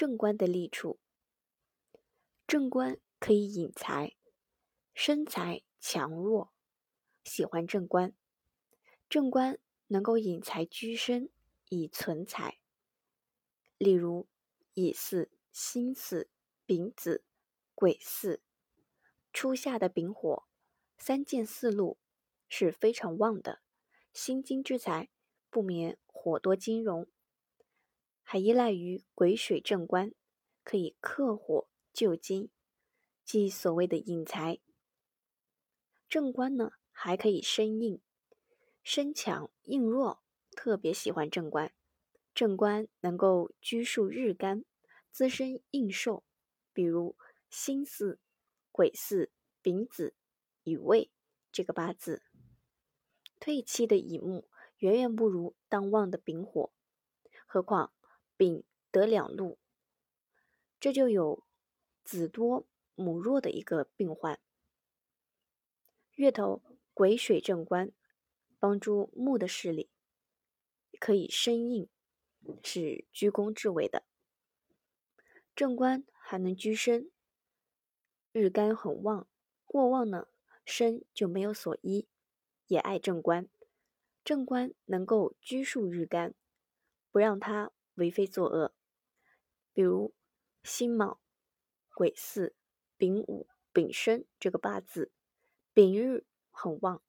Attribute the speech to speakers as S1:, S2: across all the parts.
S1: 正官的利处。正官可以引财，身财强弱，喜欢正官。正官能够引财居身，以存财。例如乙巳、辛巳、丙子、癸巳，初夏的丙火，三件四路是非常旺的。辛金之财，不免火多金融，还依赖于癸水正官，可以克火救金，即所谓的引财。正官呢，还可以生硬，身强硬弱，特别喜欢正官。正官能够拘束日干，滋生应寿，比如辛巳、癸巳、丙子、乙未这个八字。退期的乙木远远不如当旺的丙火，何况丙得两路，这就有子多母弱的一个病患。月头癸水正官，帮助木的势力，可以生硬，是居功至伟的。正官还能居身，日干很旺，过旺呢，身就没有所依。也爱正官，正官能够拘束日干，不让他为非作恶。比如辛卯、癸巳、丙午、丙申这个八字，丙日很旺，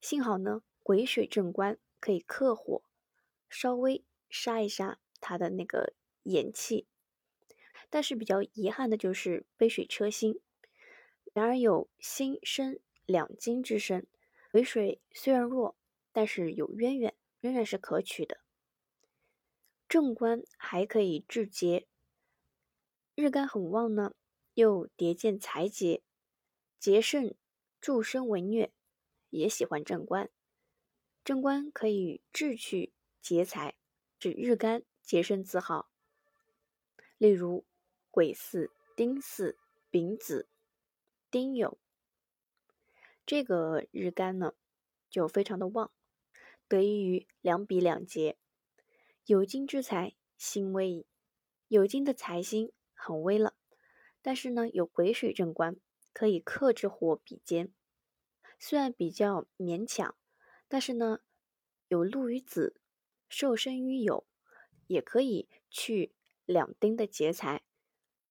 S1: 幸好呢，癸水正官可以克火，稍微杀一杀他的那个炎气。但是比较遗憾的就是杯水车薪，然而有辛申两金之身。癸水虽然弱，但是有渊源，仍然是可取的。正官还可以制劫，日干很旺呢，又叠见财劫，劫盛助身为虐，也喜欢正官。正官可以制去劫财，指日干节生自好。例如癸巳、丁巳、丙子、丁酉。这个日干呢，就非常的旺，得益于两比两节，有金之财星微，有金的财星很微了，但是呢，有癸水正官，可以克制火比肩，虽然比较勉强，但是呢，有禄于子，受身于酉，也可以去两丁的劫财。